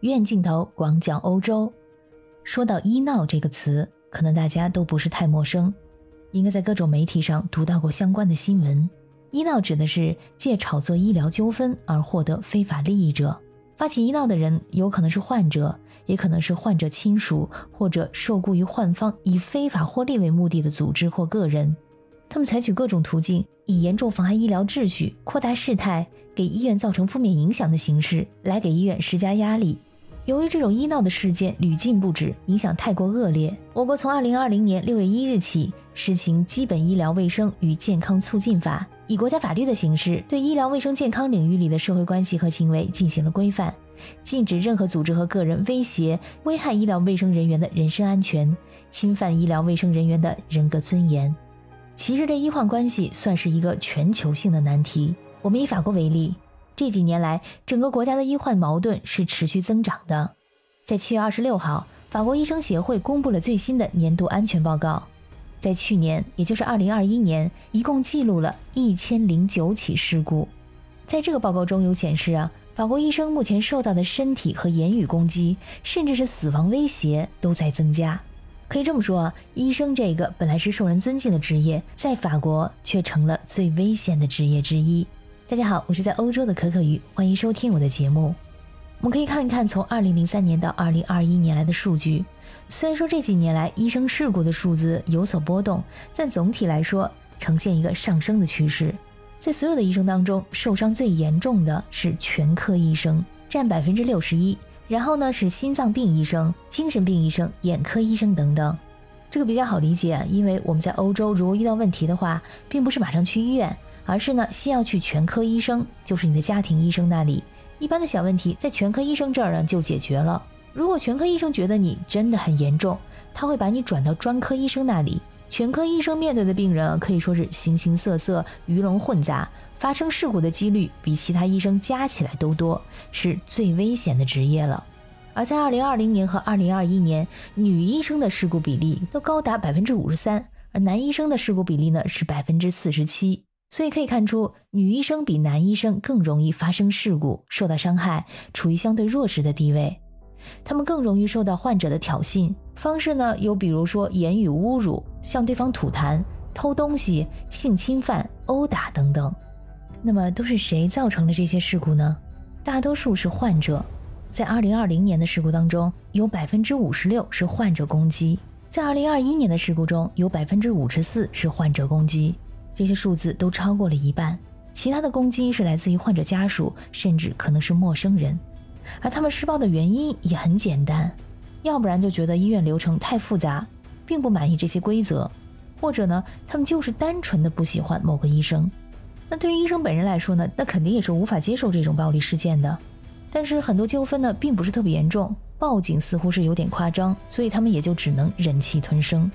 远镜头广角欧洲。说到医闹这个词，可能大家都不是太陌生，应该在各种媒体上读到过相关的新闻。医闹指的是借炒作医疗纠纷而获得非法利益者。发起医闹的人有可能是患者，也可能是患者亲属或者受雇于患方以非法获利为目的的组织或个人。他们采取各种途径，以严重妨碍医疗秩序、扩大事态、给医院造成负面影响的形式来给医院施加压力。由于这种医闹的事件屡禁不止，影响太过恶劣，我国从二零二零年六月一日起实行《基本医疗卫生与健康促进法》，以国家法律的形式对医疗卫生健康领域里的社会关系和行为进行了规范，禁止任何组织和个人威胁、危害医疗卫生人员的人身安全，侵犯医疗卫生人员的人格尊严。其实，这医患关系算是一个全球性的难题。我们以法国为例。这几年来，整个国家的医患矛盾是持续增长的。在七月二十六号，法国医生协会公布了最新的年度安全报告。在去年，也就是二零二一年，一共记录了一千零九起事故。在这个报告中有显示啊，法国医生目前受到的身体和言语攻击，甚至是死亡威胁都在增加。可以这么说啊，医生这个本来是受人尊敬的职业，在法国却成了最危险的职业之一。大家好，我是在欧洲的可可鱼，欢迎收听我的节目。我们可以看一看从二零零三年到二零二一年来的数据。虽然说这几年来医生事故的数字有所波动，但总体来说呈现一个上升的趋势。在所有的医生当中，受伤最严重的是全科医生，占百分之六十一。然后呢是心脏病医生、精神病医生、眼科医生等等。这个比较好理解，因为我们在欧洲如果遇到问题的话，并不是马上去医院。而是呢，先要去全科医生，就是你的家庭医生那里。一般的小问题，在全科医生这儿呢就解决了。如果全科医生觉得你真的很严重，他会把你转到专科医生那里。全科医生面对的病人可以说是形形色色、鱼龙混杂，发生事故的几率比其他医生加起来都多，是最危险的职业了。而在2020年和2021年，女医生的事故比例都高达百分之五十三，而男医生的事故比例呢是百分之四十七。所以可以看出，女医生比男医生更容易发生事故、受到伤害，处于相对弱势的地位。他们更容易受到患者的挑衅，方式呢有比如说言语侮辱、向对方吐痰、偷东西、性侵犯、殴打等等。那么都是谁造成了这些事故呢？大多数是患者。在2020年的事故当中，有百分之五十六是患者攻击；在2021年的事故中，有百分之五十四是患者攻击。这些数字都超过了一半，其他的攻击是来自于患者家属，甚至可能是陌生人，而他们施暴的原因也很简单，要不然就觉得医院流程太复杂，并不满意这些规则，或者呢，他们就是单纯的不喜欢某个医生。那对于医生本人来说呢，那肯定也是无法接受这种暴力事件的。但是很多纠纷呢，并不是特别严重，报警似乎是有点夸张，所以他们也就只能忍气吞声。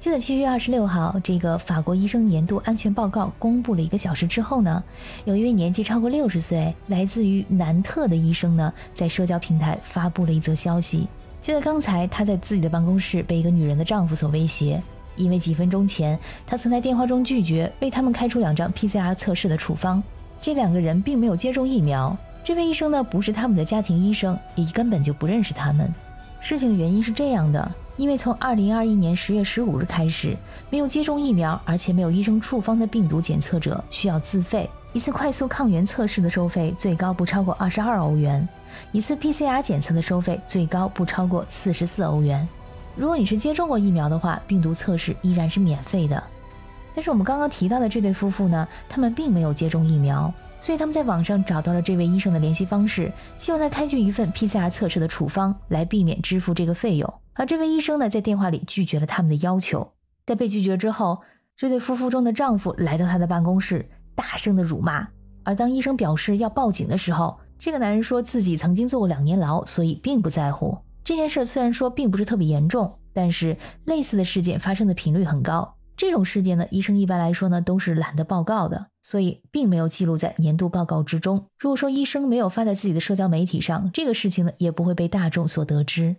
就在七月二十六号，这个法国医生年度安全报告公布了一个小时之后呢，有一位年纪超过六十岁、来自于南特的医生呢，在社交平台发布了一则消息。就在刚才，他在自己的办公室被一个女人的丈夫所威胁，因为几分钟前他曾在电话中拒绝为他们开出两张 PCR 测试的处方。这两个人并没有接种疫苗，这位医生呢不是他们的家庭医生，也根本就不认识他们。事情的原因是这样的。因为从二零二一年十月十五日开始，没有接种疫苗而且没有医生处方的病毒检测者需要自费。一次快速抗原测试的收费最高不超过二十二欧元，一次 PCR 检测的收费最高不超过四十四欧元。如果你是接种过疫苗的话，病毒测试依然是免费的。但是我们刚刚提到的这对夫妇呢，他们并没有接种疫苗，所以他们在网上找到了这位医生的联系方式，希望他开具一份 PCR 测试的处方，来避免支付这个费用。而这位医生呢，在电话里拒绝了他们的要求。在被拒绝之后，这对夫妇中的丈夫来到他的办公室，大声的辱骂。而当医生表示要报警的时候，这个男人说自己曾经坐过两年牢，所以并不在乎这件事。虽然说并不是特别严重，但是类似的事件发生的频率很高。这种事件呢，医生一般来说呢都是懒得报告的，所以并没有记录在年度报告之中。如果说医生没有发在自己的社交媒体上，这个事情呢也不会被大众所得知。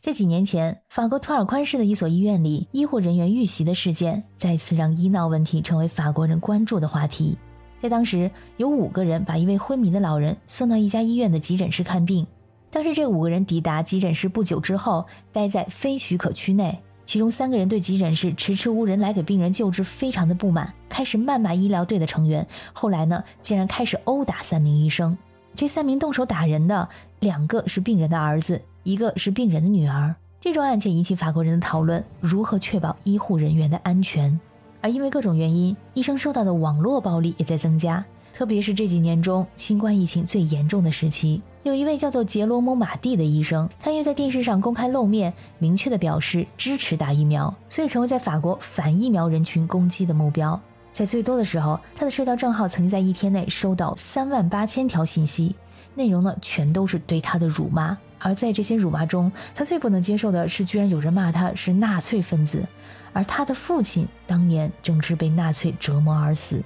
在几年前，法国图尔宽市的一所医院里，医护人员遇袭的事件再次让医闹问题成为法国人关注的话题。在当时，有五个人把一位昏迷的老人送到一家医院的急诊室看病，当时这五个人抵达急诊室不久之后，待在非许可区内。其中三个人对急诊室迟迟无人来给病人救治非常的不满，开始谩骂医疗队的成员。后来呢，竟然开始殴打三名医生。这三名动手打人的，两个是病人的儿子，一个是病人的女儿。这桩案件引起法国人的讨论：如何确保医护人员的安全？而因为各种原因，医生受到的网络暴力也在增加。特别是这几年中，新冠疫情最严重的时期，有一位叫做杰罗姆·马蒂的医生，他因为在电视上公开露面，明确的表示支持打疫苗，所以成为在法国反疫苗人群攻击的目标。在最多的时候，他的社交账号曾经在一天内收到三万八千条信息，内容呢全都是对他的辱骂。而在这些辱骂中，他最不能接受的是，居然有人骂他是纳粹分子，而他的父亲当年正是被纳粹折磨而死。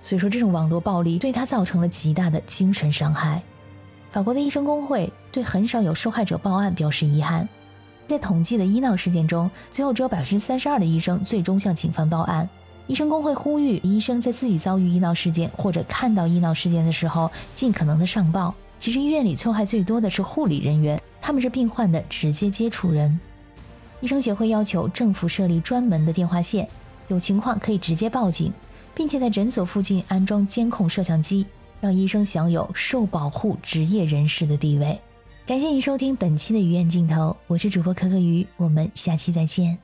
所以说，这种网络暴力对他造成了极大的精神伤害。法国的医生工会对很少有受害者报案表示遗憾。在统计的医闹事件中，最后只有百分之三十二的医生最终向警方报案。医生工会呼吁医生在自己遭遇医闹事件或者看到医闹事件的时候，尽可能的上报。其实医院里错害最多的是护理人员，他们是病患的直接接触人。医生协会要求政府设立专门的电话线，有情况可以直接报警。并且在诊所附近安装监控摄像机，让医生享有受保护职业人士的地位。感谢你收听本期的鱼眼镜头，我是主播可可鱼，我们下期再见。